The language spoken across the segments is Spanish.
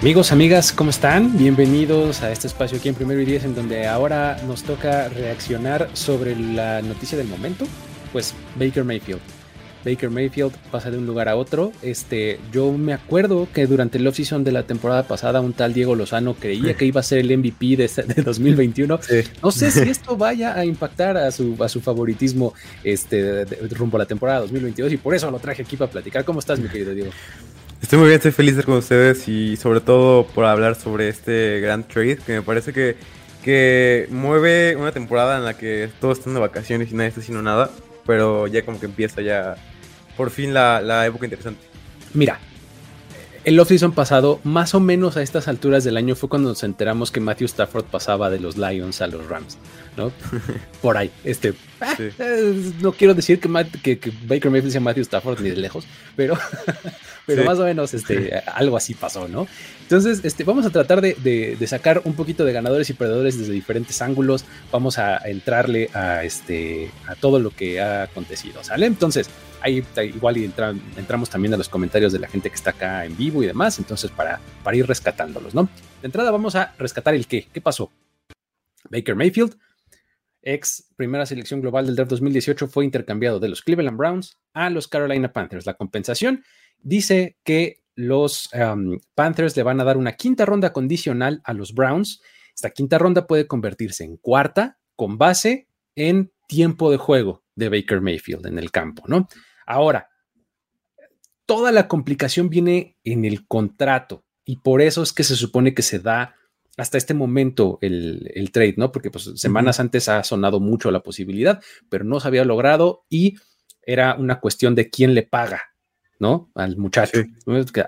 Amigos, amigas, ¿cómo están? Bienvenidos a este espacio aquí en Primero y Diez, en donde ahora nos toca reaccionar sobre la noticia del momento. Pues Baker Mayfield. Baker Mayfield pasa de un lugar a otro. Este, yo me acuerdo que durante el offseason de la temporada pasada, un tal Diego Lozano creía que iba a ser el MVP de, 2021. No sé si esto vaya a impactar a su, a su favoritismo este, rumbo a la temporada 2022 y por eso lo traje aquí para platicar. ¿Cómo estás, mi querido Diego? Estoy muy bien, estoy feliz de estar con ustedes y sobre todo por hablar sobre este gran trade que me parece que, que mueve una temporada en la que todos están de vacaciones y nadie está haciendo nada, pero ya como que empieza ya por fin la, la época interesante. Mira, el off-season pasado, más o menos a estas alturas del año, fue cuando nos enteramos que Matthew Stafford pasaba de los Lions a los Rams, ¿no? Por ahí, este. Ah, eh, no quiero decir que, Baker Mayfield sea Matthew Stafford ni de lejos, pero, pero más o menos este, algo así pasó, ¿no? Entonces, este, vamos a tratar de, sacar un poquito de ganadores y perdedores desde diferentes ángulos. Vamos a entrarle a, este, a todo lo que ha acontecido, ¿sale? Entonces, ahí igual y entramos también a los comentarios de la gente que está acá en vivo y demás, entonces para, para ir rescatándolos, ¿no? De entrada vamos a rescatar el qué, ¿qué pasó? Baker Mayfield, ex primera selección global del draft 2018, fue intercambiado de los Cleveland Browns a los Carolina Panthers. La compensación dice que los Panthers le van a dar una quinta ronda condicional a los Browns. Esta quinta ronda puede convertirse en cuarta con base en tiempo de juego de Baker Mayfield en el campo, ¿no? Ahora, toda la complicación viene en el contrato y por eso es que se supone que se da hasta este momento el, trade, ¿no? Porque pues, semanas antes ha sonado mucho la posibilidad, pero no se había logrado y era una cuestión de quién le paga, ¿no? Al muchacho.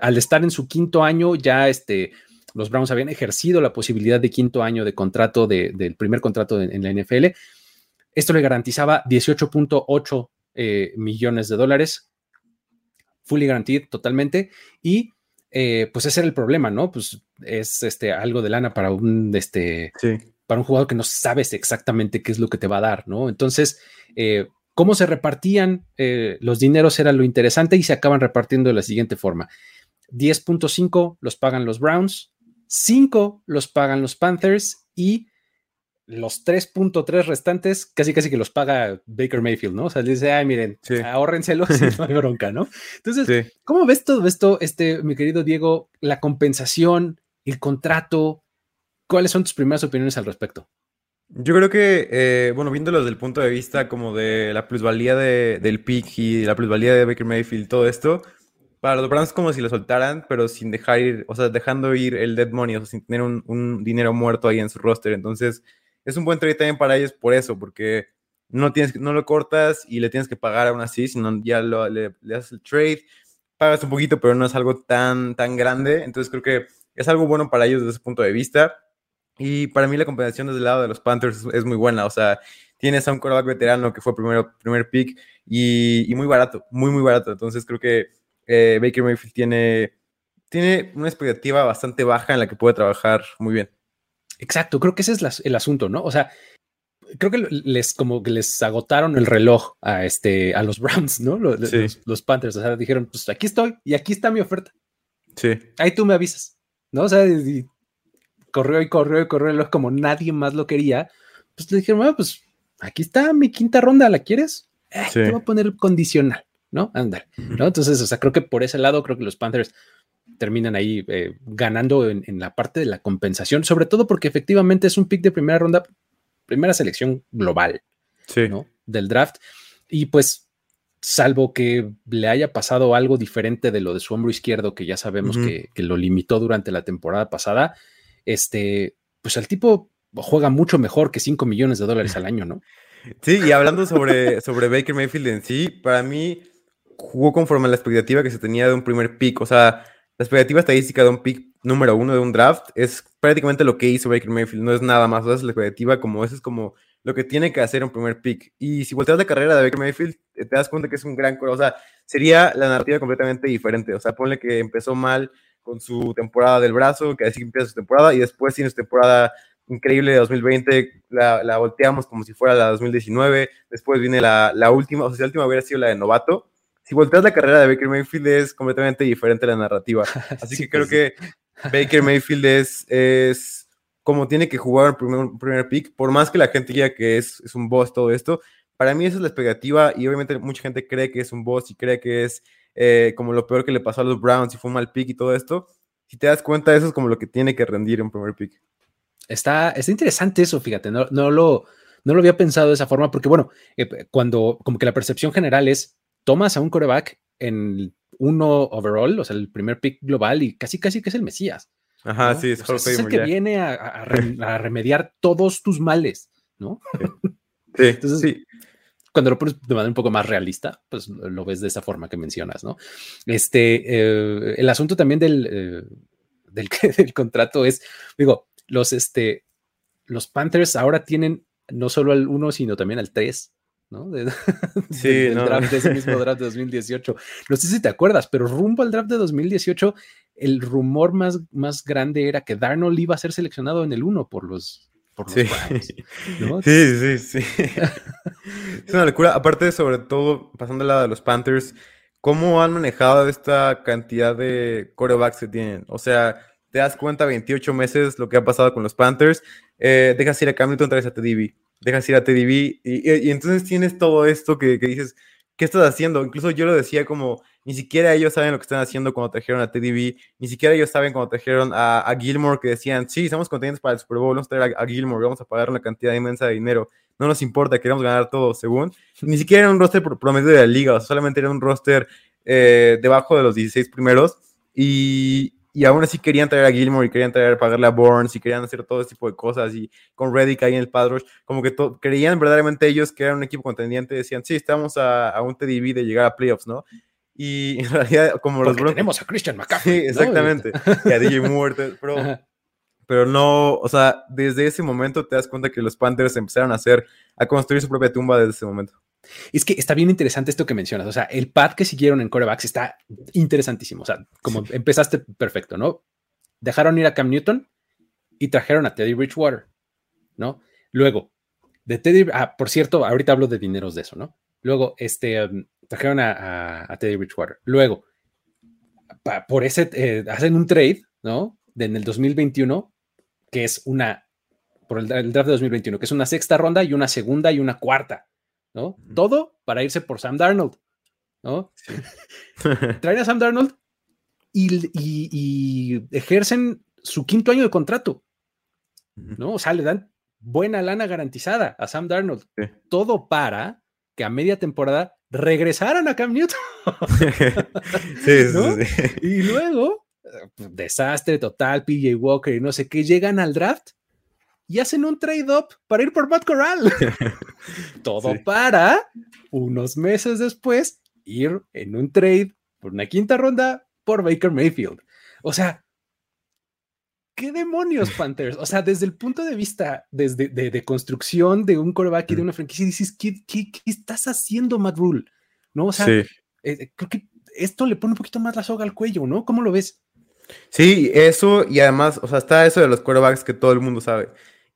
Al estar en su quinto año, ya este, los Browns habían ejercido la posibilidad de quinto año de contrato, del primer contrato en la NFL. Esto le garantizaba 18.8 eh, millones de dólares, fully guaranteed totalmente, y eh, pues ese era el problema, ¿no? Pues es este, algo de lana para un, este, para un jugador que no sabes exactamente qué es lo que te va a dar, ¿no? Entonces, eh, cómo se repartían los dineros era lo interesante y se acaban repartiendo de la siguiente forma. 10.5 los pagan los Browns, 5 los pagan los Panthers y los 3.3 restantes casi casi que los paga Baker Mayfield, ¿no? O sea, dice, ay, miren, sí. ahórrenselos no hay bronca, ¿no? Entonces, ¿cómo ves todo esto, este, mi querido Diego, la compensación, el contrato? ¿Cuáles son tus primeras opiniones al respecto? Yo creo que, eh, bueno, viéndolo desde el punto de vista como de la plusvalía del pick y la plusvalía de Baker Mayfield, todo esto, para los Browns como si lo soltaran, pero sin dejar ir, o sea, dejando ir el dead money, o sea, sin tener un, un dinero muerto ahí en su roster. Entonces, es un buen trade también para ellos por eso, porque no, tienes, no lo cortas y le tienes que pagar aún así, sino ya lo, le, le, haces el trade, pagas un poquito, pero no es algo tan, tan grande. Entonces creo que es algo bueno para ellos desde ese punto de vista. Y para mí la compensación desde el lado de los Panthers es, muy buena. O sea, tienes a un quarterback veterano que fue primero, primer pick y, y muy barato, muy, muy barato. Entonces creo que eh, Baker Mayfield tiene, tiene una expectativa bastante baja en la que puede trabajar muy bien. Exacto, creo que ese es el asunto, ¿no? O sea, creo que les como que les agotaron el reloj a este a los Browns, ¿no? Los, Panthers, o sea, dijeron, pues aquí estoy y aquí está mi oferta. Sí. Ahí tú me avisas, ¿no? O sea, corrió y corrió y corrió como nadie más lo quería. Pues le dijeron, bueno, pues aquí está mi quinta ronda, ¿la quieres? Eh, te voy a poner condicional, ¿no? Anda, ¿no? Entonces, o sea, creo que por ese lado, creo que los Panthers terminan ahí eh, ganando en, la parte de la compensación, sobre todo porque efectivamente es un pick de primera ronda, primera selección global ¿no? del draft. Y pues, salvo que le haya pasado algo diferente de lo de su hombro izquierdo, que ya sabemos que, lo limitó durante la temporada pasada, este, pues el tipo juega mucho mejor que 5 millones de dólares al año, ¿no? Sí, y hablando sobre, sobre Baker Mayfield en sí, para mí jugó conforme a la expectativa que se tenía de un primer pick. O sea, la expectativa estadística de un pick número uno de un draft es prácticamente lo que hizo Baker Mayfield, no es nada más. O sea, es la expectativa como eso es como lo que tiene que hacer un primer pick. Y si volteas la carrera de Baker Mayfield, te das cuenta que es un gran. O sea, sería la narrativa completamente diferente. O sea, ponle que empezó mal con su temporada del brazo, que así empieza su temporada, y después tiene su temporada increíble de 2020, la, la, volteamos como si fuera la 2019, después viene la, la, última, o sea, si la última hubiera sido la de novato, si volteas la carrera de Baker Mayfield es completamente diferente la narrativa, así que creo que Baker Mayfield es, es como tiene que jugar el primer, primer pick, por más que la gente diga que es, es un boss todo esto, para mí esa es la expectativa y obviamente mucha gente cree que es un boss y cree que es eh, como lo peor que le pasó a los Browns y fue un mal pick y todo esto, si te das cuenta, eso es como lo que tiene que rendir un primer pick. Está, está interesante eso, fíjate, no, no, lo, no lo había pensado de esa forma, porque bueno, eh, cuando como que la percepción general es, tomas a un coreback en uno overall, o sea, el primer pick global y casi, casi que es el Mesías. Ajá, sí, es, es el que viene a, a, remediar todos tus males, ¿no? Sí, Entonces, sí. Cuando lo pones de manera un poco más realista, pues lo ves de esa forma que mencionas, ¿no? Este, eh, el asunto también del, eh, del, del contrato es, digo, los, este, los Panthers ahora tienen no solo al 1, sino también al 3. ¿No? De, sí, del, no. draft, de ese mismo draft de 2018. No sé si te acuerdas, pero rumbo al draft de 2018, el rumor más, más grande era que Darnold iba a ser seleccionado en el 1 por los, por los sí. Browns, ¿no? sí, sí, sí. es una locura. Aparte, sobre todo, pasando al lado de los Panthers, ¿cómo han manejado esta cantidad de corebacks que tienen? O sea, te das cuenta 28 meses lo que ha pasado con los Panthers, eh, dejas ir a Cam Newton, traes a Teddy dejas ir a Teddy B, y, y, entonces tienes todo esto que, que, dices, ¿qué estás haciendo? Incluso yo lo decía como, ni siquiera ellos saben lo que están haciendo cuando trajeron a Teddy B, ni siquiera ellos saben cuando trajeron a, a Gilmore, que decían, sí, estamos contentos para el Super Bowl, vamos a traer a, a, Gilmore, vamos a pagar una cantidad inmensa de dinero, no nos importa, queremos ganar todo, según. Ni siquiera era un roster promedio de la liga, o sea, solamente era un roster eh, debajo de los 16 primeros, y, y aún así querían traer a Gilmore y querían traer, pagarle a Burns y querían hacer todo ese tipo de cosas y con Reddick ahí en el Padrosh, como que creían verdaderamente ellos que eran un equipo contendiente, decían, sí, estamos a, a un TDB de llegar a playoffs, ¿no? Y en realidad, como Porque los Broncos... tenemos a Christian McCaffrey. Sí, exactamente, ¿no? y a DJ Moore, pero, pero no, o sea, desde ese momento te das cuenta que los Panthers empezaron a hacer, a construir su propia tumba desde ese momento. Es que está bien interesante esto que mencionas. O sea, el pad que siguieron en corebacks está interesantísimo. O sea, como sí. empezaste perfecto, ¿no? Dejaron ir a Cam Newton y trajeron a Teddy Bridgewater, ¿no? Luego, de Teddy, ah, por cierto, ahorita hablo de dineros de eso, ¿no? Luego, este, um, trajeron a, a, a, Teddy Bridgewater. Luego, pa, por ese, eh, hacen un trade, ¿no? De, en el 2021, que es una, por el, el draft de 2021, que es una sexta ronda y una segunda y una cuarta. ¿no? Todo para irse por Sam Darnold, ¿no? Sí. Traen a Sam Darnold y, y, y, ejercen su quinto año de contrato. ¿no? O sea, le dan buena lana garantizada a Sam Darnold. Sí. Todo para que a media temporada regresaran a Cam Newton. sí, ¿no? sí, Y luego, desastre total, PJ Walker y no sé qué, llegan al draft y hacen un trade-up para ir por Matt Corral. Todo sí. para, unos meses después, ir en un trade por una quinta ronda por Baker Mayfield. O sea, ¿qué demonios, Panthers? O sea, desde el punto de vista desde, de, de construcción de un coreback y de una franquicia, dices, ¿qué, qué, qué estás haciendo, Matt Rule? ¿No? O sea, sí. eh, creo que esto le pone un poquito más la soga al cuello, ¿no? ¿Cómo lo ves? Sí, eso y además, o sea, está eso de los quarterbacks que todo el mundo sabe.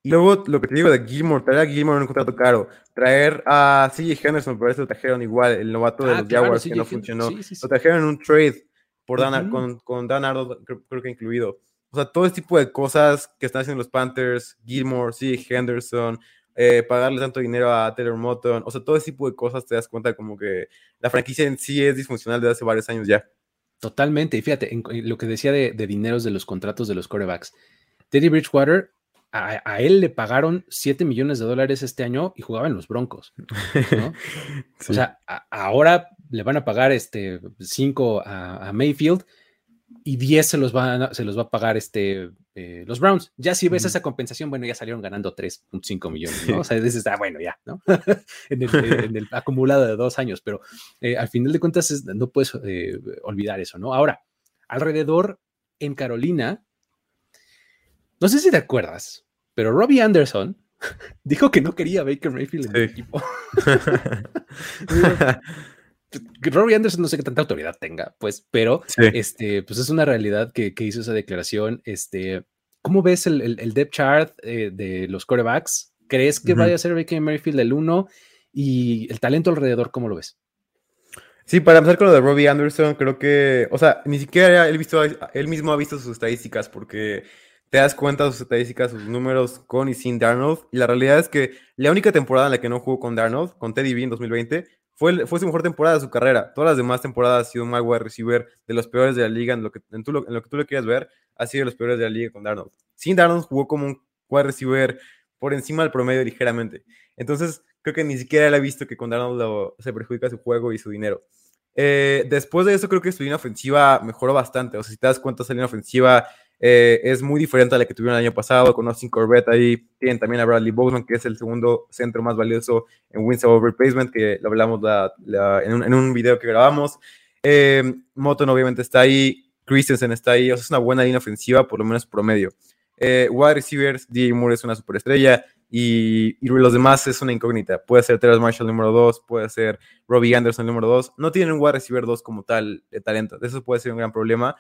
Y luego lo que te digo de Gilmore, traer a Gilmore en un contrato caro, traer a CJ Henderson, pero eso lo trajeron igual, el novato de ah, los claro, Jaguars que no funcionó. Sí, sí, sí. Lo trajeron en un trade por Dan, uh -huh. con, con, Dan Arnold, creo, creo, que incluido. O sea, todo ese tipo de cosas que están haciendo los Panthers, Gilmore, CJ Henderson, eh, pagarle tanto dinero a Taylor Moton, o sea, todo ese tipo de cosas te das cuenta como que la franquicia en sí es disfuncional desde hace varios años ya. Totalmente, y fíjate, en, en lo que decía de, de dineros de los contratos de los corebacks. Teddy Bridgewater a, a, él le pagaron 7 millones de dólares este año y jugaba en los Broncos. ¿no? sí. O sea, a, ahora le van a pagar este 5 a, a, Mayfield y 10 se los, van se los va a pagar este, eh, los Browns. Ya si ves esa compensación, bueno, ya salieron ganando 3.5 millones, ¿no? O sea, dices, ah, bueno, ya, ¿no? en, el, acumulado de dos años, pero eh, al final de cuentas no puedes eh, olvidar eso, ¿no? Ahora, alrededor en Carolina, no sé si te acuerdas, pero Robbie Anderson dijo que no quería Baker Mayfield en el equipo. Robbie Anderson no sé qué tanta autoridad tenga, pues, pero este, pues es una realidad que, hizo esa declaración. Este, ¿Cómo ves el, el, depth chart eh, de los corebacks? ¿Crees que vaya a ser Baker Mayfield el uno? Y el talento alrededor, ¿cómo lo ves? Sí, para empezar con lo de Robbie Anderson, creo que, o sea, ni siquiera él, visto, él mismo ha visto sus estadísticas porque te das cuenta de sus estadísticas, sus números con y sin Darnold. Y la realidad es que la única temporada en la que no jugó con Darnold, con Teddy B en 2020, fue, fue su mejor temporada de su carrera. Todas las demás temporadas ha sido un mal wide receiver de los peores de la liga. En lo que, en, lo, que tú quieras ver, ha sido de los peores de la liga con Darnold. Sin Darnold jugó como un wide receiver por encima del promedio ligeramente. Entonces, creo que ni siquiera él ha visto que con Darnold se perjudica su juego y su dinero. Eh, después de eso, creo que su línea ofensiva mejoró bastante. O sea, si te das cuenta, esa línea ofensiva eh, es muy diferente a la que tuvieron el año pasado, con Austin Corbett ahí. Tienen también a Bradley Boseman, que es el segundo centro más valioso en wins over replacement, que lo hablamos en, un, video que grabamos. Eh, Moton obviamente está ahí, Christensen está ahí, o sea, es una buena línea ofensiva, por lo menos promedio. Eh, wide receivers, DJ Moore es una superestrella y, y, los demás es una incógnita. Puede ser Terrence Marshall número 2, puede ser Robbie Anderson número 2. No tienen un wide receiver 2 como tal de talento. Eso puede ser un gran problema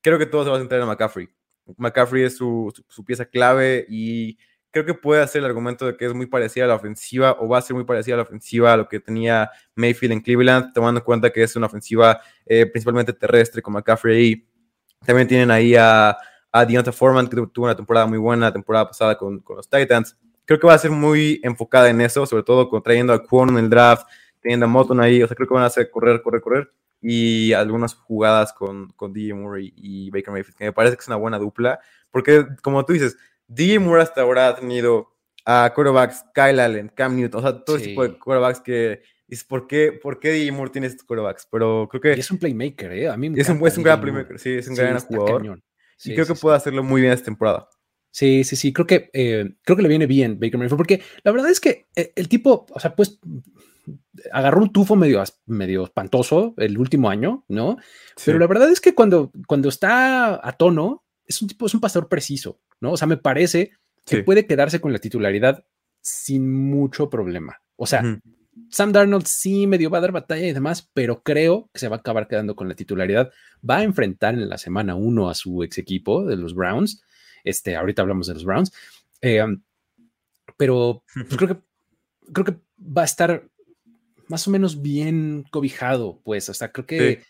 creo que todo se va a centrar en McCaffrey. McCaffrey es su, pieza clave y creo que puede hacer el argumento de que es muy parecida a la ofensiva o va a ser muy parecida a la ofensiva a lo que tenía Mayfield en Cleveland, tomando en cuenta que es una ofensiva eh, principalmente terrestre con McCaffrey ahí. También tienen ahí a, a Deontay Foreman, que tuvo una temporada muy buena la temporada pasada con, los Titans. Creo que va a ser muy enfocada en eso, sobre todo con, trayendo a Kwon en el draft, teniendo a Moton ahí, o sea, creo que van a hacer correr, correr, correr y algunas jugadas con, con DJ Moore y, Baker Mayfield, que me parece que es una buena dupla, porque como tú dices, DJ Moore hasta ahora ha tenido a quarterbacks Kyle Allen, Cam Newton, o sea, todo ese tipo de quarterbacks que dices, ¿por qué, ¿por qué DJ Moore tiene estos quarterbacks? Pero creo que... es un playmaker, ¿eh? A mí me es, un, es un gran playmaker, sí, es un gran jugador. y creo que puede hacerlo muy bien esta temporada. Sí, sí, sí, creo que, eh, creo que le viene bien Baker Mayfield, porque la verdad es que eh, el tipo, o sea, pues agarró un tufo medio, medio espantoso el último año, ¿no? Pero la verdad es que cuando, cuando está a tono, es un tipo, es un pastor preciso, ¿no? O sea, me parece que puede quedarse con la titularidad sin mucho problema. O sea, Sam Darnold sí medio va a dar batalla y demás, pero creo que se va a acabar quedando con la titularidad. Va a enfrentar en la semana uno a su ex equipo de los Browns. Este, ahorita hablamos de los Browns. Eh, pero pues, creo que creo que va a estar más o menos bien cobijado, pues, o sea, creo que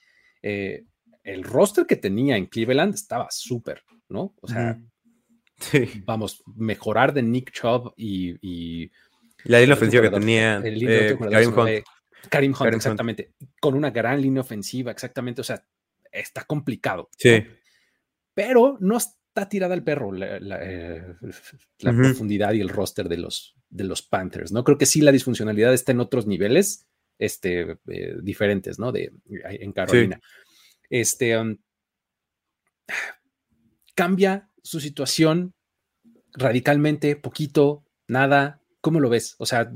eh, el roster que tenía en Cleveland estaba súper, ¿no? O sea, vamos, mejorar de Nick Chubb y... la línea ofensiva que tenía eh, Karim Hunt. Karim Hunt, exactamente. Con una gran línea ofensiva, exactamente. O sea, está complicado. Sí. Pero no está tirada al perro la, eh, profundidad y el roster de los, de los Panthers, ¿no? Creo que sí la disfuncionalidad está en otros niveles, este, eh, diferentes, ¿no? De, en Carolina. Este, um, cambia su situación radicalmente, poquito, nada. ¿Cómo lo ves? O sea,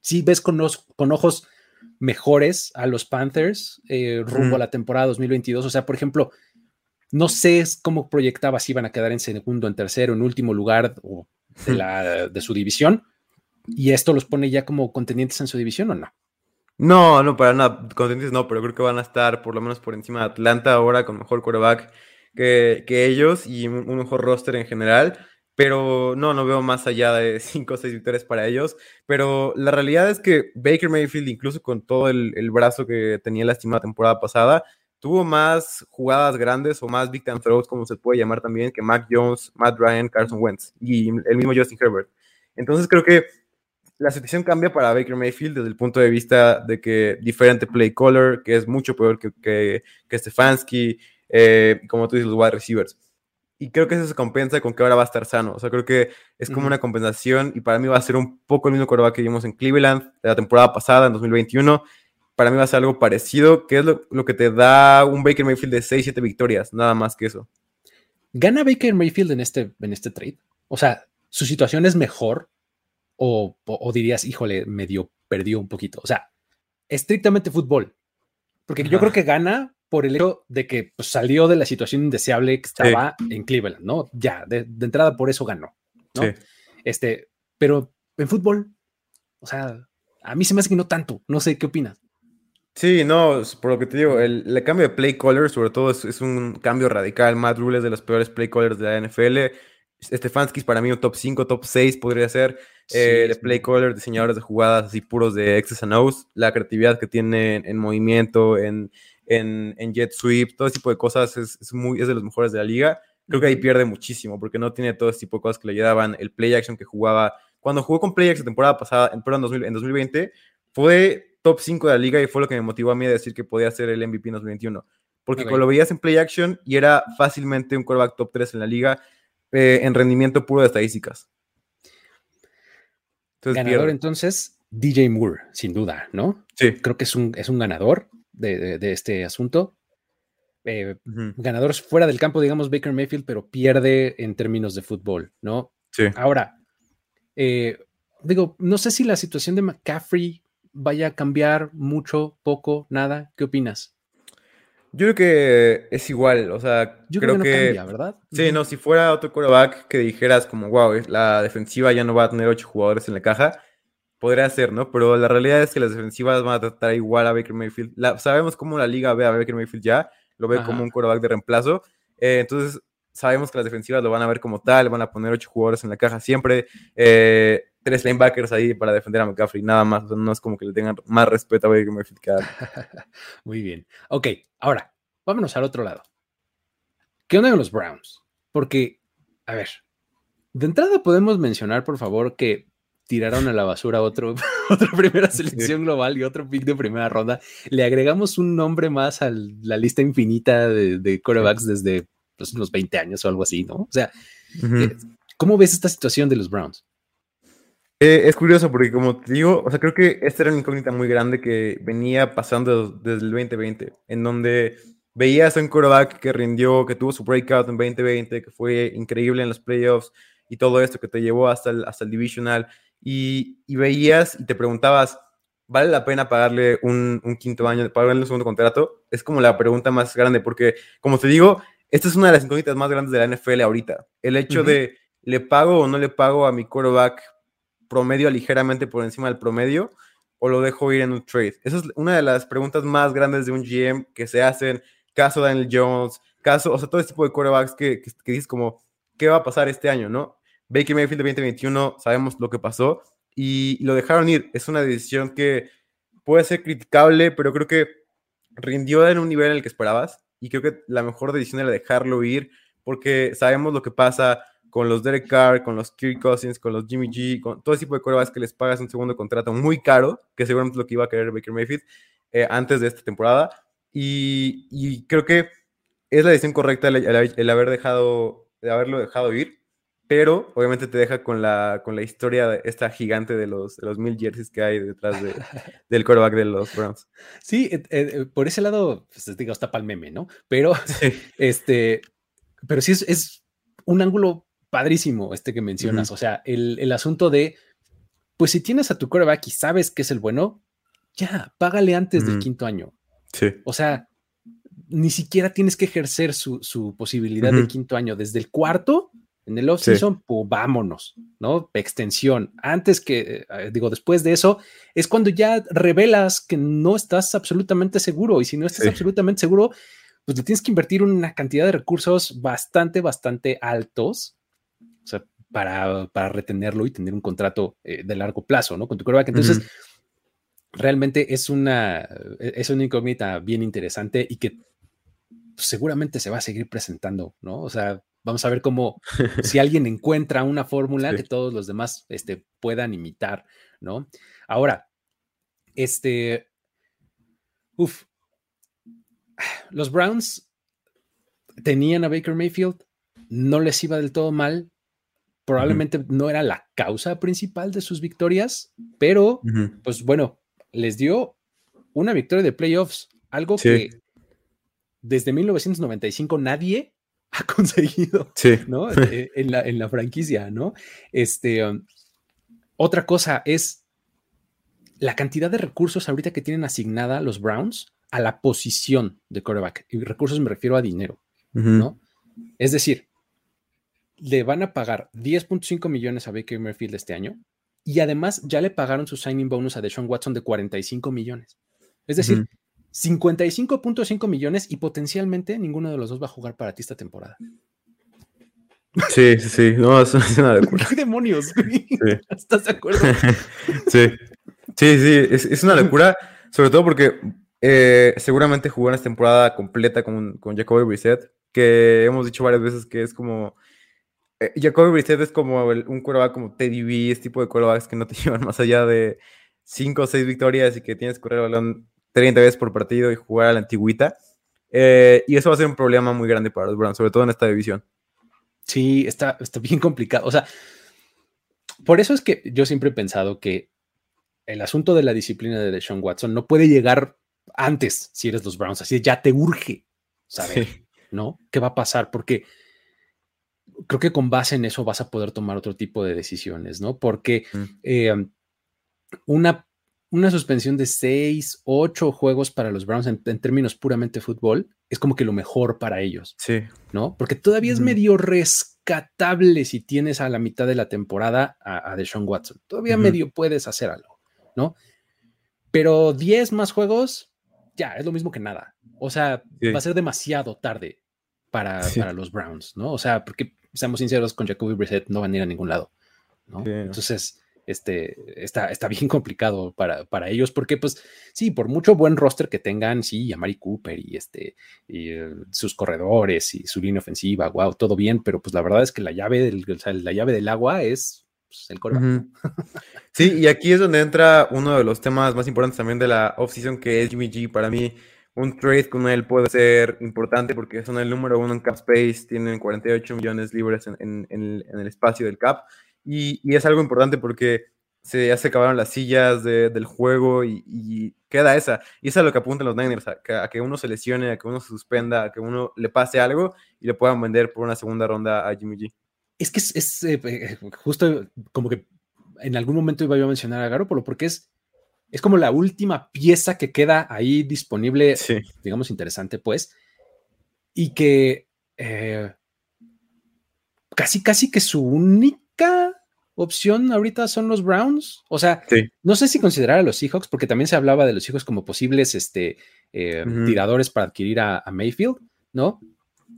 si ves con, con ojos mejores a los Panthers eh, rumbo a la temporada 2022. O sea, por ejemplo, no sé cómo proyectaba si iban a quedar en segundo, en tercero, en último lugar de, la, de su división. ¿Y esto los pone ya como contendientes en su división o no? No, no, para nada. Contentes no, pero creo que van a estar por lo menos por encima de Atlanta ahora con mejor quarterback que, ellos y un, mejor roster en general. Pero no, no veo más allá de cinco o seis victorias para ellos. Pero la realidad es que Baker Mayfield, incluso con todo el, brazo que tenía lastimada temporada pasada, tuvo más jugadas grandes o más big time throws, como se puede llamar también, que Mac Jones, Matt Ryan, Carson Wentz y el mismo Justin Herbert. Entonces creo que la situación cambia para Baker Mayfield desde el punto de vista de que diferente play caller, que es mucho peor que, que, que Stefanski, eh, como tú dices, los wide receivers. Y creo que eso se compensa con que ahora va a estar sano. O sea, creo que es como una compensación y para mí va a ser un poco el mismo quarterback que vimos en Cleveland de la temporada pasada, en 2021. Para mí va a ser algo parecido, que es lo, que te da un Baker Mayfield de 6, 7 victorias, nada más que eso. ¿Gana Baker Mayfield en este, en este trade? O sea, ¿su situación es mejor? O, dirías, híjole, medio perdió un poquito. O sea, estrictamente fútbol. Porque yo creo que gana por el hecho de que pues, salió de la situación indeseable que estaba en Cleveland, ¿no? Ya, de, entrada por eso ganó, ¿no? Este, pero en fútbol, o sea, a mí se me hace que no tanto. No sé qué opinas. Sí, no, por lo que te digo, el, cambio de play caller, sobre todo, es, un cambio radical. Matt Rule es de los peores play callers de la NFL. Stefanski para mí un top 5, top 6 podría ser. Eh, de play caller, diseñadores de jugadas así puros de X's and O's. La creatividad que tiene en, movimiento, en, en, jet sweep, todo ese tipo de cosas es, muy, es de los mejores de la liga. Creo que ahí pierde muchísimo porque no tiene todo ese tipo de cosas que le ayudaban. El play action que jugaba. Cuando jugó con play action temporada pasada, en, en 2020, fue top 5 de la liga y fue lo que me motivó a mí a decir que podía ser el MVP en 2021. Porque cuando lo veías en play action y era fácilmente un quarterback top 3 en la liga eh, en rendimiento puro de estadísticas. ganador entonces, DJ Moore, sin duda, ¿no? Sí. Creo que es un, es un ganador de, este asunto. Eh, ganador fuera del campo, digamos, Baker Mayfield, pero pierde en términos de fútbol, ¿no? Sí. Ahora, eh, digo, no sé si la situación de McCaffrey vaya a cambiar mucho, poco, nada? ¿Qué opinas? Yo creo que es igual, o sea, Yo creo, que, no cambia, ¿verdad? Sí, no, si fuera otro quarterback que dijeras como, wow, la defensiva ya no va a tener ocho jugadores en la caja, podría ser, ¿no? Pero la realidad es que las defensivas van a tratar igual a Baker Mayfield. sabemos cómo la liga ve a Baker Mayfield ya, lo ve como un quarterback de reemplazo. Eh, entonces, sabemos que las defensivas lo van a ver como tal, van a poner ocho jugadores en la caja siempre. Eh, tres linebackers ahí para defender a McCaffrey, nada más. no es como que le tengan más respeto a Baker Mayfield que Muy bien. Ok, ahora, vámonos al otro lado. ¿Qué onda con los Browns? Porque, a ver, de entrada podemos mencionar, por favor, que tiraron a la basura otro, otra primera selección global y otro pick de primera ronda. Le agregamos un nombre más a la lista infinita de, de quarterbacks desde pues, unos 20 años o algo así, ¿no? O sea, eh, ¿cómo ves esta situación de los Browns? Eh, es curioso porque, como te digo, o sea, creo que esta era una incógnita muy grande que venía pasando desde el 2020, en donde veías a un quarterback que rindió, que tuvo su breakout en 2020, que fue increíble en los playoffs y todo esto que te llevó hasta el, hasta el divisional, y, veías y te preguntabas, ¿vale la pena pagarle un, quinto año, pagarle un segundo contrato? Es como la pregunta más grande, porque, como te digo, esta es una de las incógnitas más grandes de la NFL ahorita. El hecho de, ¿le pago o no le pago a mi quarterback promedio ligeramente por encima del promedio o lo dejo ir en un trade? Esa es una de las preguntas más grandes de un GM que se hacen, caso Daniel Jones, caso, o sea, todo este tipo de quarterbacks que, que, dices como, ¿qué va a pasar este año, no? Baker Mayfield de 2021, sabemos lo que pasó y lo dejaron ir. Es una decisión que puede ser criticable, pero creo que rindió en un nivel en el que esperabas y creo que la mejor decisión era dejarlo ir porque sabemos lo que pasa con los Derek Carr, con los Kirk Cousins, con los Jimmy G, con todo ese tipo de corebacks que les pagas un segundo contrato muy caro, que seguramente es lo que iba a querer Baker Mayfield eh, antes de esta temporada. Y, creo que es la decisión correcta el, haber dejado, de haberlo dejado ir, pero obviamente te deja con la, con la historia de esta gigante de los, de los mil jerseys que hay detrás de, del quarterback de los Browns. Sí, eh, eh, por ese lado, pues digo, está para el meme, ¿no? Pero, este, pero sí es, es un ángulo padrísimo este que mencionas. O sea, el, asunto de, pues si tienes a tu coreback y sabes que es el bueno, ya, págale antes del quinto año. Sí. O sea, ni siquiera tienes que ejercer su, posibilidad de quinto año. Desde el cuarto, en el off-season, pues vámonos, ¿no? Extensión. Antes que, eh, digo, después de eso, es cuando ya revelas que no estás absolutamente seguro. Y si no estás absolutamente seguro, pues le tienes que invertir una cantidad de recursos bastante, bastante altos o sea, para, para retenerlo y tener un contrato eh, de largo plazo, ¿no? Con tu quarterback. Entonces, realmente es una, e, es una incógnita bien interesante y que seguramente se va a seguir presentando, ¿no? O sea, vamos a ver cómo, si alguien encuentra una fórmula que todos los demás este, puedan imitar, ¿no? Ahora, este, uff, los Browns tenían a Baker Mayfield, no les iba del todo mal, probablemente no era la causa principal de sus victorias, pero pues bueno, les dio una victoria de playoffs, algo que desde 1995 nadie ha conseguido, ¿no? Eh, en, la, en, la, franquicia, ¿no? Este, um, otra cosa es la cantidad de recursos ahorita que tienen asignada los Browns a la posición de quarterback. Y recursos me refiero a dinero, ¿no? Es decir, le van a pagar 10.5 millones a Baker Mayfield este año y además ya le pagaron su signing bonus a Deshaun Watson de 45 millones. Es decir, 55.5 millones y potencialmente ninguno de los dos va a jugar para ti esta temporada. Sí, sí, sí. No, es una locura. ¿Qué demonios, ¿Estás de acuerdo? sí. Sí, sí, es, una locura. Sobre todo porque eh, seguramente jugó una temporada completa con, con Jacoby Brissett, que hemos dicho varias veces que es como. Eh, Jacoby Brissett es como un quarterback como Teddy B, este tipo de quarterbacks que no te llevan más allá de 5 o 6 victorias y que tienes que correr el balón 30 veces por partido y jugar a la antigüita. Eh, y eso va a ser un problema muy grande para los Browns, sobre todo en esta división. Sí, está, está bien complicado. O sea, por eso es que yo siempre he pensado que el asunto de la disciplina de Deshaun Watson no puede llegar antes si eres los Browns. Así ya te urge saber, ¿no? ¿Qué va a pasar? Porque creo que con base en eso vas a poder tomar otro tipo de decisiones, ¿no? Porque mm. eh, una una suspensión de seis, ocho juegos para los Browns en, términos puramente fútbol es como que lo mejor para ellos. Sí. ¿No? Porque todavía es medio rescatable si tienes a la mitad de la temporada a, Deshaun Watson. Todavía medio puedes hacer algo, ¿no? Pero 10 más juegos, ya, es lo mismo que nada. O sea, va a ser demasiado tarde para, para, los Browns, ¿no? O sea, porque, seamos sinceros, con Jacoby Brissett no van a ir a ningún lado, ¿no? Entonces este, está, está bien complicado para, para, ellos, porque pues sí, por mucho buen roster que tengan, sí, a Mari Cooper y, este, y eh, sus corredores y su línea ofensiva, wow, todo bien, pero pues la verdad es que la llave del, la llave del agua es pues, el coreback. Sí, y aquí es donde entra uno de los temas más importantes también de la offseason, que es Jimmy G. Para mí, un trade con él puede ser importante porque son el número uno en cap space, tienen 48 millones libres en, en el espacio del cap y, es algo importante porque se, ya se acabaron las sillas del juego y, queda esa. Y eso es lo que apuntan los Niners, a que, uno se lesione, a que uno se suspenda, a que uno le pase algo y le puedan vender por una segunda ronda a Jimmy G. Es que es, eh, eh, justo como que en algún momento iba yo a mencionar a Garoppolo porque es, es como la última pieza que queda ahí disponible, digamos interesante pues, y que eh, casi casi que su único opción ahorita son los Browns. O sea, no sé si considerar a los Seahawks, porque también se hablaba de los Seahawks como posibles este, eh, tiradores para adquirir a, Mayfield, ¿no?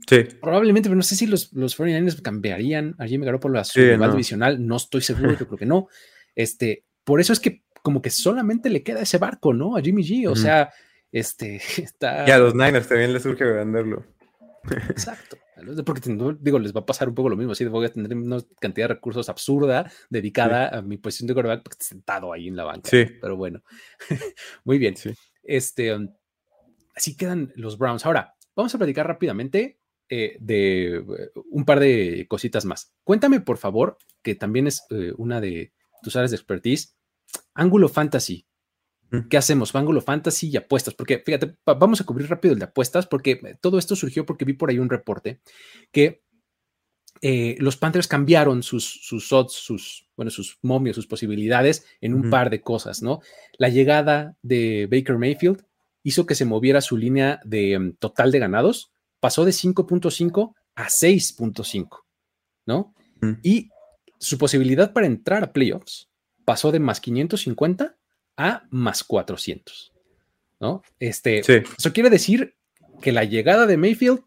Sí. Probablemente, pero no sé si los, los 49ers cambiarían a Jimmy Garoppolo a su rival divisional. No estoy seguro, yo creo que no. Este, por eso es que como que solamente le queda ese barco, ¿no? A Jimmy G. O sea, este está. Y a los Niners también les surge venderlo. Exacto. Porque digo, les va a pasar un poco lo mismo. Así voy a tener una cantidad de recursos absurda dedicada a mi posición de quarterback pues, sentado ahí en la banca. Sí. Pero bueno, muy bien. Este, um, así quedan los Browns. Ahora, vamos a platicar rápidamente eh, de uh, un par de cositas más. Cuéntame, por favor, que también es eh, una de tus áreas de expertise, Ángulo Fantasy. ¿Qué hacemos? Ángulo Fantasy y apuestas. Porque fíjate, vamos a cubrir rápido el de apuestas, porque eh, todo esto surgió porque vi por ahí un reporte que eh, los Panthers cambiaron sus, sus odds, sus, bueno, sus momios, sus posibilidades en un par de cosas, ¿no? La llegada de Baker Mayfield hizo que se moviera su línea de mm, total de ganados, pasó de 5.5 a 6.5, ¿no? Y su posibilidad para entrar a playoffs pasó de más 550 a más 400. ¿No? Este, Eso quiere decir que la llegada de Mayfield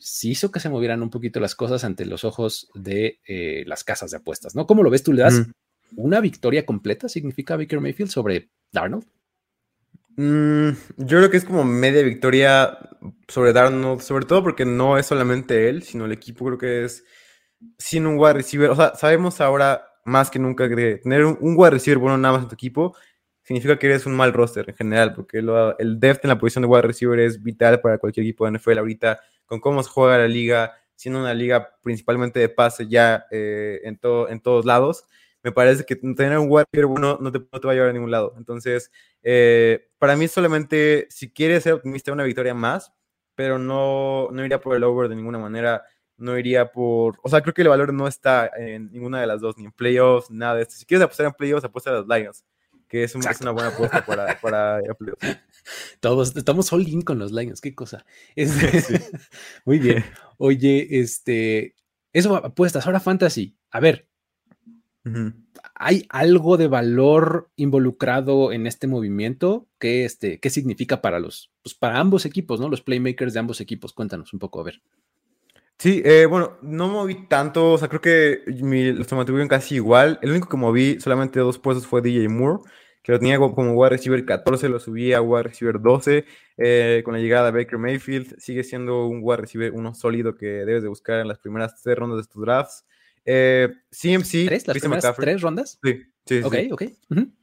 sí hizo que se movieran un poquito las cosas ante los ojos de eh, las casas de apuestas, ¿no? ¿Cómo lo ves tú? ¿Le das una victoria completa? ¿Significa Baker Mayfield sobre Darnold? Mm, yo creo que es como media victoria sobre Darnold, sobre todo porque no es solamente él, sino el equipo creo que es sin un wide receiver. O sea, sabemos ahora más que nunca tener un, un wide receiver bueno nada más en tu equipo significa que eres un mal roster en general, porque el depth en la posición de wide receiver es vital para cualquier equipo de NFL ahorita, con cómo se juega la liga, siendo una liga principalmente de pase ya eh, en, todo, en todos lados. me parece que tener un wide bueno no te, no te va a llevar a ningún lado. Entonces, eh, para mí solamente, si quieres ser optimista, una victoria más, pero no, no iría por el over de ninguna manera, no iría por, o sea, creo que el valor no está en ninguna de las dos, ni en playoffs, nada de esto. Si quieres apostar en playoffs, apuesta a los Lions, que es, una buena apuesta para, para playoffs. Todos estamos all in con los Lions, qué cosa. Este, muy bien. Oye, este, eso apuestas, ahora fantasy. A ver, ¿hay algo de valor involucrado en este movimiento? ¿Qué, este, qué significa para los, pues para ambos equipos, ¿no? Los playmakers de ambos equipos. Cuéntanos un poco, a ver. Sí, eh, bueno, no moví tanto, o sea, creo que los mantuvieron casi igual. El único que moví solamente dos puestos fue DJ Moore que lo tenía como wide receiver 14, lo subí a wide receiver 12. Eh, con la llegada de Baker Mayfield, sigue siendo un wide receiver uno sólido que debes de buscar en las primeras tres rondas de tus drafts. Eh, CMC. ¿Tres? ¿Las primeras tres rondas? Sí. Sí, ok, ok.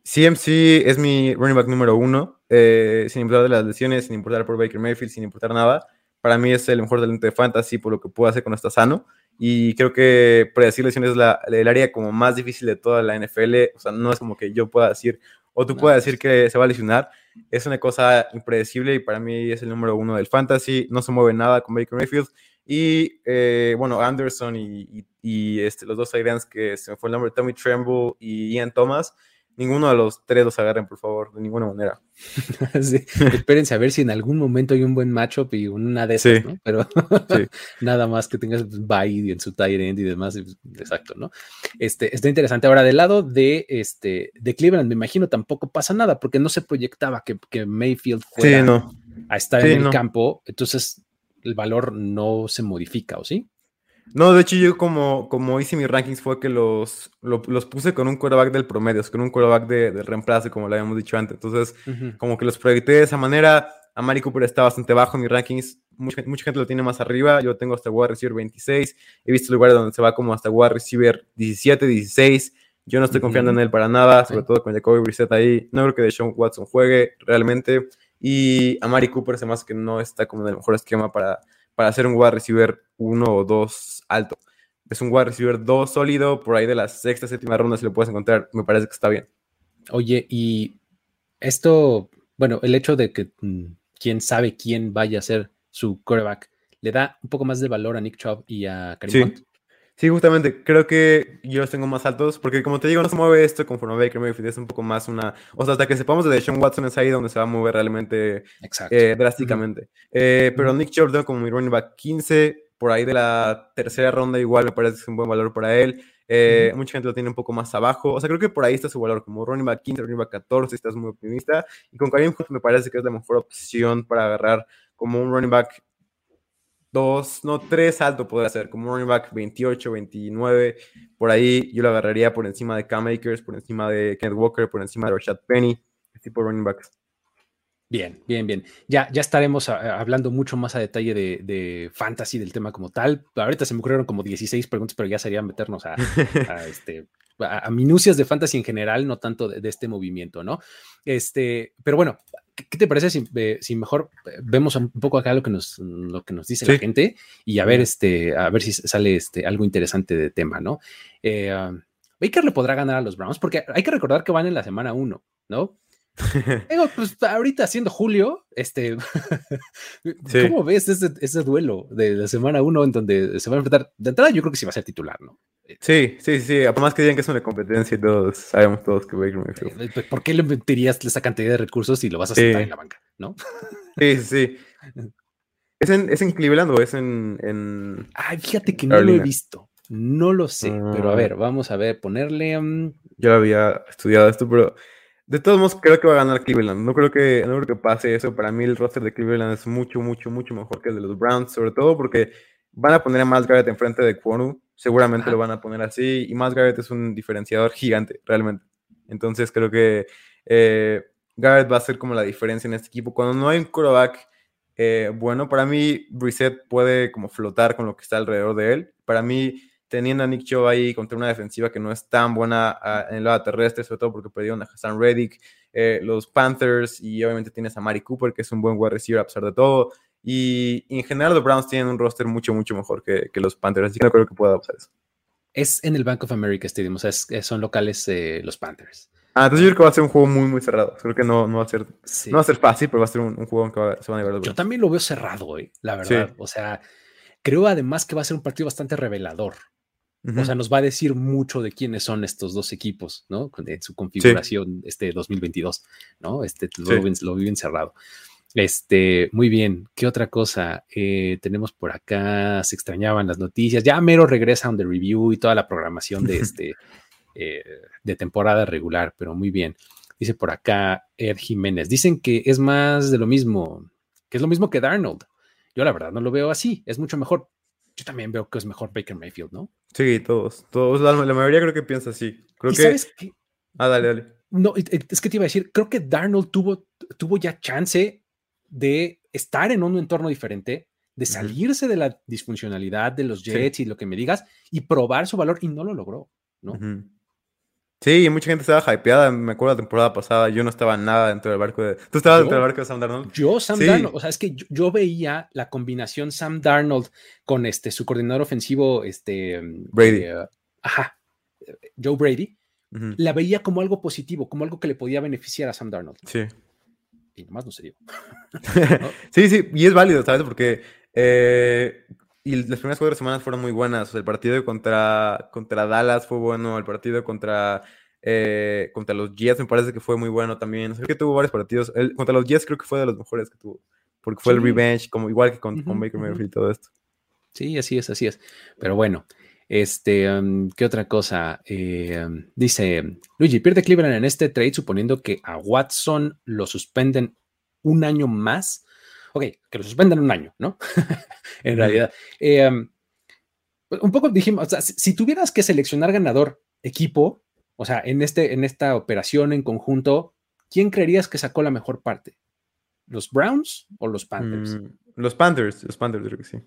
CMC es mi running back número uno, eh, sin importar de las lesiones, sin importar por Baker Mayfield, sin importar nada. Para mí es el mejor talento de fantasy por lo que puedo hacer cuando está sano. Y creo que predecir lesiones es la, el área como más difícil de toda la NFL. O sea, no es como que yo pueda decir, o tú puedes decir que se va a lesionar. Es una cosa impredecible y para mí es el número uno del fantasy. No se mueve nada con Baker Mayfield. Y eh, bueno, Anderson y, y, este, los dos Irans que se me fue el nombre, Tommy Tremble y Ian Thomas, ninguno de los tres los agarren, por favor, de ninguna manera. Espérense a ver si en algún momento hay un buen matchup y una de esas, ¿no? Pero nada más que tengas bye en su tight end y demás, exacto, ¿no? Este, está interesante. Ahora, del lado de, este, de Cleveland, me imagino tampoco pasa nada, porque no se proyectaba que, que Mayfield fuera a estar en el campo, entonces el valor no se modifica, ¿o sí? No, de hecho yo como, como hice mis rankings fue que los, los puse con un quarterback del promedio, con un quarterback de, de reemplazo, como lo habíamos dicho antes. Entonces, como que los proyecté de esa manera. A Mari Cooper está bastante bajo en mis rankings. Mucha, mucha, gente lo tiene más arriba. Yo tengo hasta wide receiver 26. He visto lugares donde se va como hasta wide receiver 17, 16. Yo no estoy confiando en él para nada, sobre todo con Jacoby Brissett ahí. No creo que Deshaun Watson juegue realmente. Y a Mari Cooper se más que no está como en el mejor esquema para, para hacer un wide receiver 1 o 2 alto. Es un wide receiver 2 sólido, por ahí de la sexta, séptima ronda si lo puedes encontrar, me parece que está bien. Oye, y esto, bueno, el hecho de que mm, quién sabe quién vaya a ser su quarterback, ¿le da un poco más de valor a Nick Chubb y a Karim sí. Sí, justamente, creo que yo los tengo más altos, porque como te digo, no se mueve esto conforme Baker Mayfield, es un poco más una... O sea, hasta que sepamos de Sean Watson es ahí donde se va a mover realmente eh, drásticamente. Eh, pero Nick Chubb como mi running back 15, por ahí de la tercera ronda igual me parece que es un buen valor para él. Eh, mucha gente lo tiene un poco más abajo. O sea, creo que por ahí está su valor, como running back 15, running back 14, estás muy optimista. Y con Karim Hunt me parece que es la mejor opción para agarrar como un running back dos, no, tres alto podría ser, como running back 28, 29, por ahí yo lo agarraría por encima de Cam Makers, por encima de Kenneth Walker, por encima de Rashad Penny, este tipo de running backs. Bien, bien, bien. Ya, ya estaremos ah, hablando mucho más a detalle de, fantasy, del tema como tal. Ahorita se me ocurrieron como 16 preguntas, pero ya sería meternos a, este, a, minucias de fantasy en general, no tanto de, de, este movimiento, ¿no? Este, pero bueno, ¿qué te parece si, mejor eh, vemos un poco acá lo que nos, lo que nos dice la gente y a ver, este, a ver si sale este, algo interesante de tema, ¿no? Eh, um, Baker le podrá ganar a los Browns porque hay que recordar que van en la semana 1, ¿no? Digo, pues ahorita siendo julio, este, ¿cómo ves ese, duelo de la semana 1 en donde se va a enfrentar? De entrada, yo creo que sí va a ser titular, ¿no? Sí, sí, sí. Además que digan que es una competencia y todos sabemos todos que Baker Mayfield. Eh, ¿Por qué le metirías esa cantidad de recursos si lo vas a sentar en la banca, no? Sí, sí. ¿Es en, ¿Es en Cleveland o es en, en... Ay, fíjate que no lo he visto. No lo sé, pero a ah. ver, vamos a ver, ponerle. Mm, yo había estudiado esto, pero de todos modos, creo que va a ganar Cleveland. No creo que, no creo que pase eso. Para mí, el roster de Cleveland es mucho, mucho, mucho mejor que el de los Browns, sobre todo porque van a poner a Miles Garrett enfrente de Kwonu. Seguramente lo van a poner así. Y Miles Garrett es un diferenciador gigante, realmente. Entonces, creo que eh, Garrett va a ser como la diferencia en este equipo. Cuando no hay un quarterback eh, bueno, para mí, Brissett puede como flotar con lo que está alrededor de él. Para mí, teniendo a Nick Chubb ahí contra una defensiva que no es tan buena ah, en el lado terrestre, sobre todo porque perdieron a Hassan Reddick, eh, los Panthers y obviamente tienes a Mari Cooper, que es un buen wide receiver a pesar de todo. Y, en general los Browns tienen un roster mucho, mucho mejor que, los Panthers, así que no creo que pueda pasar eso. Es en el Bank of America Stadium, o sea, son locales eh, los Panthers. Ah, entonces yo creo que va a ser un juego muy, muy cerrado. Creo que no, no, va, a ser, no va a ser fácil, pero va a ser un, juego en que se van a llevar Yo también lo veo cerrado hoy, la verdad. O sea, creo además que va a ser un partido bastante revelador. O sea, nos va a decir mucho de quiénes son estos dos equipos, ¿no? De su configuración este 2022, ¿no? Este lo, lo viven cerrado. Este, muy bien. ¿Qué otra cosa eh, tenemos por acá? Se extrañaban las noticias. Ya mero regresa on the review y toda la programación de este eh, de temporada regular, pero muy bien. Dice por acá Ed Jiménez. Dicen que es más de lo mismo, que es lo mismo que Darnold. Yo la verdad no lo veo así. Es mucho mejor. Yo también veo que es mejor Baker Mayfield, ¿no? Sí, todos, todos, la, mayoría creo que piensa así. Creo que... ¿Sabes qué? Ah, dale, dale. No, es que te iba a decir, creo que Darnold tuvo, tuvo ya chance de estar en un entorno diferente, de salirse de la disfuncionalidad de los Jets y lo que me digas y probar su valor y no lo logró, ¿no? Sí, mucha gente estaba hypeada. Me acuerdo la temporada pasada, yo no estaba nada dentro del barco de. ¿Tú estabas dentro del barco de Sam Darnold? Yo, Sam Darnold. O sea, es que yo, veía la combinación Sam Darnold con este, su coordinador ofensivo, este. Brady. Eh, ajá. Joe Brady. La veía como algo positivo, como algo que le podía beneficiar a Sam Darnold. Sí y nomás no se dio. sí, sí, y es válido, ¿sabes? Porque eh, y las primeras cuatro semanas fueron muy buenas. el partido contra, contra Dallas fue bueno, el partido contra, eh, contra los Jets me parece que fue muy bueno también. Creo que tuvo varios partidos. El, contra los Jets creo que fue de los mejores que tuvo, porque fue el revenge, como igual que con, Baker Mayfield y todo esto. Sí, así es, así es. Pero bueno, este, um, ¿qué otra cosa? Eh, um, dice Luigi, pierde Cleveland en este trade suponiendo que a Watson lo suspenden un año más. Ok, que lo suspenden un año, ¿no? en realidad. Eh, um, un poco dijimos, o sea, si, tuvieras que seleccionar ganador equipo, o sea, en, este, en esta operación en conjunto, ¿quién creerías que sacó la mejor parte? ¿Los Browns o los Panthers? Mm, los Panthers, los Panthers creo que sí.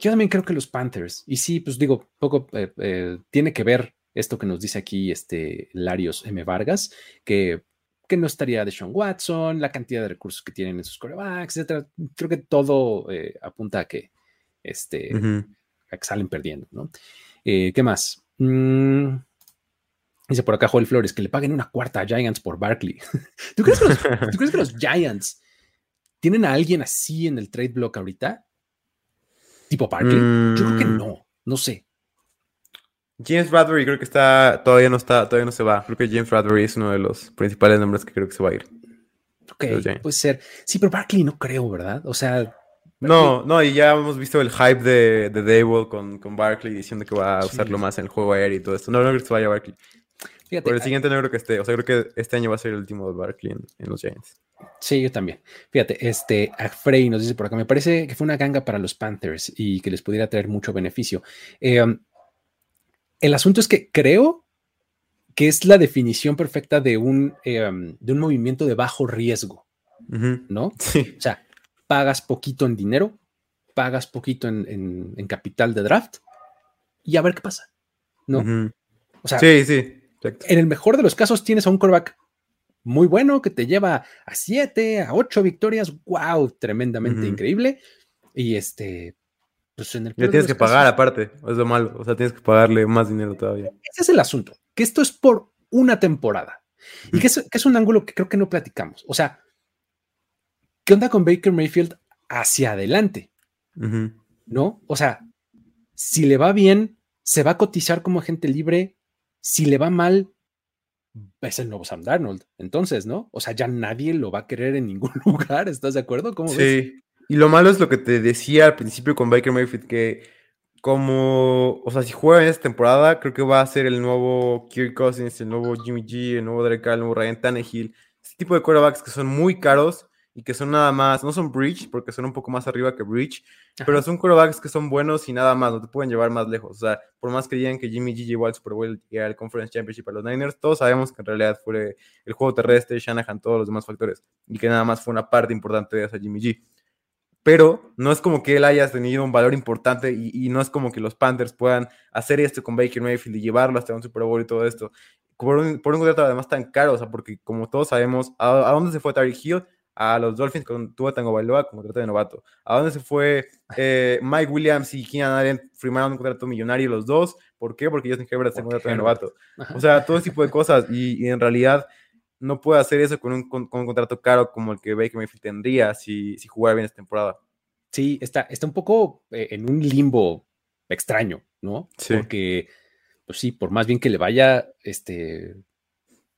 Yo también creo que los Panthers. Y sí, pues digo, poco eh, eh, tiene que ver esto que nos dice aquí este Larios M. Vargas, que, que no estaría de Sean Watson, la cantidad de recursos que tienen en sus corebacks, etcétera. Creo que todo eh, apunta a que, este, salen perdiendo, ¿no? ¿Qué más? Mm, dice por acá Joel Flores que le paguen una cuarta a Giants por Barkley. ¿Tú crees que los Giants tienen a alguien así en el trade block ahorita? tipo Barkley? Yo creo que mm. no, no sé. James Bradbury creo que está, todavía no está, todavía no se va. Creo que James Bradbury es uno de los principales nombres que creo que se va a ir. Ok, puede ser. Sí, pero Barkley no creo, ¿verdad? O sea. No, no, y ya hemos visto el hype de, de con, con Barkley diciendo que va a usarlo más en el juego aéreo y todo esto. No, no creo que se vaya a Barkley. Fíjate, Por el siguiente no creo que esté. O sea, creo que este año va a ser el último de Barkley en los Giants. Sí, yo también. Fíjate, este, Frey nos dice por acá, me parece que fue una ganga para los Panthers y que les pudiera traer mucho beneficio. Em, el asunto es que creo que es la definición perfecta de un, em, de un movimiento de bajo riesgo, ¿no? Sí. O sea, pagas poquito en dinero, pagas poquito en, capital de draft y a ver qué pasa, ¿no? O sea, sí, sí. En el mejor de los casos tienes a un quarterback muy bueno que te lleva a siete, a ocho victorias. ¡Wow! Tremendamente increíble. Y este, pues en el. Le tienes que pagar aparte, es lo malo. O sea, tienes que pagarle más dinero todavía. Ese es el asunto, que esto es por una temporada. Y que es, un ángulo que creo que no platicamos. O sea, ¿qué onda con Baker Mayfield hacia adelante? ¿No? O sea, si le va bien, se va a cotizar como agente libre. Si le va mal, es el nuevo Sam Darnold. Entonces, ¿no? O sea, ya nadie lo va a querer en ningún lugar. ¿Estás de acuerdo? ¿Cómo sí. Y lo malo es lo que te decía al principio con Baker Mayfield, que como, o sea, si juega en esta temporada, creo que va a ser el nuevo Kirk Cousins, el nuevo Jimmy G, el nuevo Derek el nuevo Ryan Tannehill. Este tipo de quarterbacks que son muy caros y que son nada más, no son bridge, porque son un poco más arriba que bridge, pero son quarterbacks que son buenos y nada más, no te pueden llevar más lejos. O sea, por más que digan que Jimmy G llevó al Super Bowl y al Conference Championship a los Niners, todos sabemos que en realidad fue el juego terrestre, Shanahan, todos los demás factores, y que nada más fue una parte importante de esa Jimmy G. Pero no es como que él haya tenido un valor importante y, no es como que los Panthers puedan hacer esto con Baker Mayfield y llevarlo hasta un Super Bowl y todo esto. Por un, por un contrato además tan caro, o sea, porque como todos sabemos, ¿a, a dónde se fue Tyreek Hill? A los Dolphins con Tua Tango Bailoa con contrato de novato. ¿A dónde se fue eh, Mike Williams y Keenan Allen firmaron un contrato millonario los dos? ¿Por qué? Porque Justin Herbert está en contrato de novato. O sea, todo ese tipo de cosas. Y, en realidad no puede hacer eso con un, con, un, contrato caro como el que Baker Mayfield tendría si, si jugara bien esta temporada. Sí, está, está un poco eh, en un limbo extraño, ¿no? Sí. Porque, pues sí, por más bien que le vaya, este,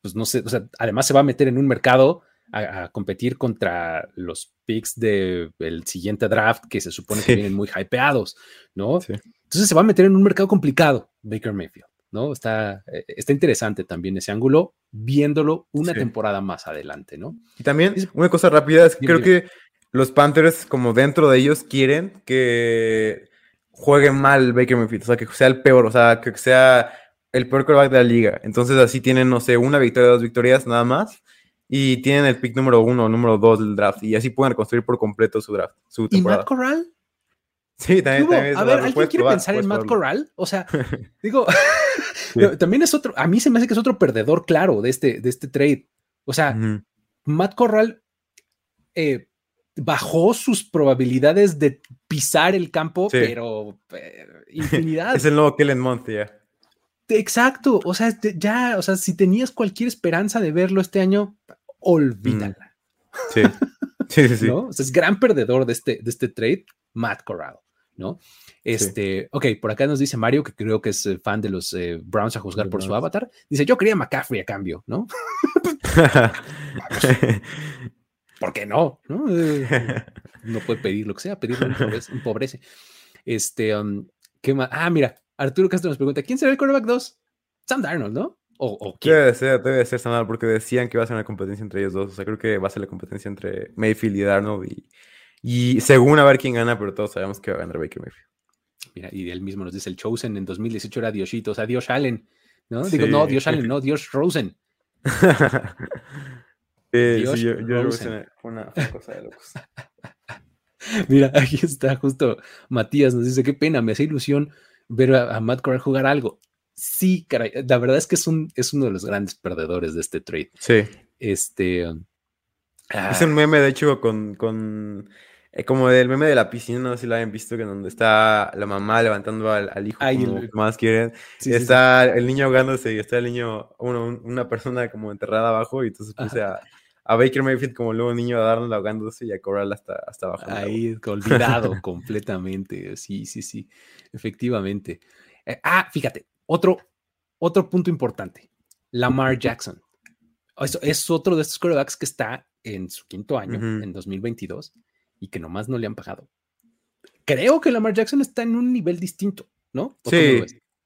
pues no sé, o sea, además se va a meter en un mercado a, competir contra los picks del siguiente draft que se supone que vienen muy hypeados, ¿no? Entonces se va a meter en un mercado complicado, Baker Mayfield, ¿no? Está, eh, está interesante también ese ángulo, viéndolo una temporada más adelante, ¿no? Y también, una cosa rápida, es que creo que los Panthers, como dentro de ellos, quieren que juegue mal Baker Mayfield, o sea, que sea el peor, o sea, que sea el peor quarterback de la liga. Entonces así tienen, no sé, una victoria, dos victorias nada más. Y tienen el pick número uno, número dos del draft. Y así pueden reconstruir por completo su draft. Su temporada. ¿Y Matt Corral? Sí, también. también a ver, ¿alguien quiere pensar en Matt Corral? O sea, digo, también es otro, a mí se me hace que es otro perdedor claro de este, de este trade. O sea, Matt Corral eh, bajó sus probabilidades de pisar el campo, pero eh, infinidad. es el nuevo Kellen Month, ya. Exacto, o sea, ya, o sea, si tenías cualquier esperanza de verlo este año, olvídala. Sí, sí, sí. ¿No? O sea, es gran perdedor de este, de este trade, Matt Corral, ¿no? Este, ok, por acá nos dice Mario, que creo que es eh, fan de los eh, Browns a juzgar por su avatar. Dice, yo quería McCaffrey a cambio, ¿no? ¿Por qué no? ¿no? no puede pedir lo que sea, pedirlo empobrece. Este, um, ¿qué más? Ah, mira, Arturo Castro nos pregunta, ¿quién será el quarterback 2? Sam Darnold, ¿no? ¿O, o quién? Debe ser, debe ser Sam Darnold, porque decían que va a ser una competencia entre ellos dos. O sea, creo que va a ser la competencia entre Mayfield y Darnold. Y, y según a ver quién gana, pero todos sabemos que va a ganar Baker Mayfield. Mira, y él mismo nos dice, el Chosen en 2018 era Diosito, o sea, Dios Allen. ¿no? Digo, no, Dios Allen, no, Dios Rosen. Dios sí, yo, yo Rosen. Una, una cosa de locos. Mira, aquí está justo Matías, nos dice, qué pena, me hace ilusión ver a, Matt Corral jugar algo. Sí, caray, la verdad es que es, un, es uno de los grandes perdedores de este trade. Sí. Este. Es un ah. meme, de hecho, con, con eh, como el meme de la piscina, no sé si lo hayan visto, que donde está la mamá levantando al, hijo como más quieren. está el niño ahogándose y está el niño, una persona como enterrada abajo, y entonces puse a, a, Baker Mayfield como luego niño a darle ahogándose y a Corral hasta, hasta abajo. Ahí, olvidado completamente. Sí, sí, sí efectivamente. Eh, ah, fíjate, otro, otro punto importante. Lamar Jackson. Eso es otro de estos quarterbacks que está en su quinto año, en 2022, y que nomás no le han pagado. Creo que Lamar Jackson está en un nivel distinto, ¿no? Sí,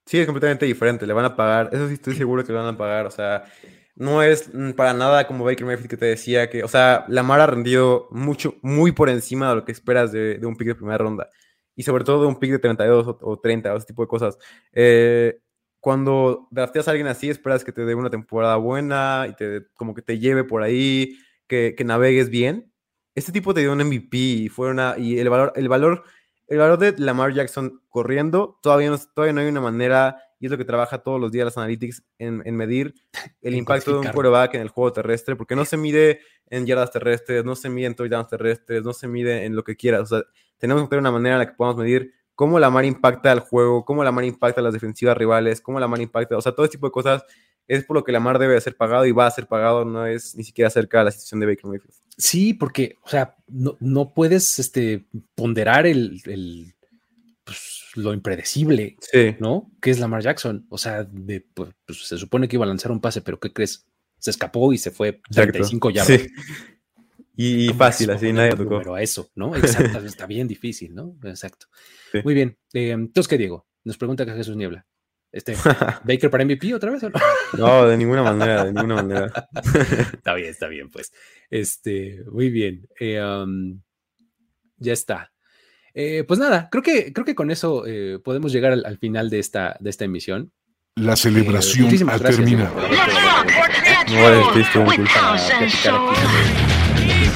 sí, es completamente diferente. Le van a pagar, eso sí estoy seguro que le van a pagar. O sea, no es mm, para nada como Baker Mayfield que te decía que, o sea, Lamar ha rendido mucho, muy por encima de lo que esperas de, de un pick de primera ronda y sobre todo de un pick de 32 o, 30, ese tipo de cosas. Eh, cuando drafteas a alguien así, esperas que te dé una temporada buena y te, como que te lleve por ahí, que, que navegues bien. Este tipo te dio un MVP y, fue una, y el, valor, el, valor, el valor de Lamar Jackson corriendo, todavía no, todavía no hay una manera, y es lo que trabaja todos los días las analytics, en, en medir el impacto de un quarterback en el juego terrestre, porque no se mide en yardas terrestres, no se mide en touchdowns terrestres, no se mide en lo que quieras. O sea, tenemos que tener una manera en la que podamos medir cómo la mar impacta al juego, cómo la mar impacta a las defensivas rivales, cómo la mar impacta, o sea, todo ese tipo de cosas es por lo que la mar debe ser pagado y va a ser pagado, no es ni siquiera cerca de la situación de Baker Mayfield. Sí, porque, o sea, no, no puedes este, ponderar el, el pues, lo impredecible, ¿no? Que es Lamar Jackson. O sea, de, pues, pues, se supone que iba a lanzar un pase, pero ¿qué crees? Se escapó y se fue 35 yardas. Sí. Y fácil, así nadie tocó. Pero a eso, ¿no? Exacto, está bien difícil, ¿no? Exacto. Muy bien. Eh, entonces, ¿qué Diego? Nos pregunta que Jesús Niebla. Este, ¿Baker para MVP otra vez? no? de ninguna manera, de ninguna manera. está bien, está bien, pues. Este, muy bien. Eh, um, ya está. Eh, pues nada, creo que, creo que con eso podemos llegar al, final de esta, de esta emisión. La celebración ha terminado.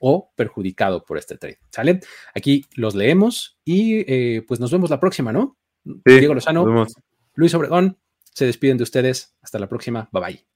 o perjudicado por este trade. ¿Sale? Aquí los leemos y eh, pues nos vemos la próxima, ¿no? Diego Lozano, Luis Obregón, se despiden de ustedes. Hasta la próxima. Bye bye.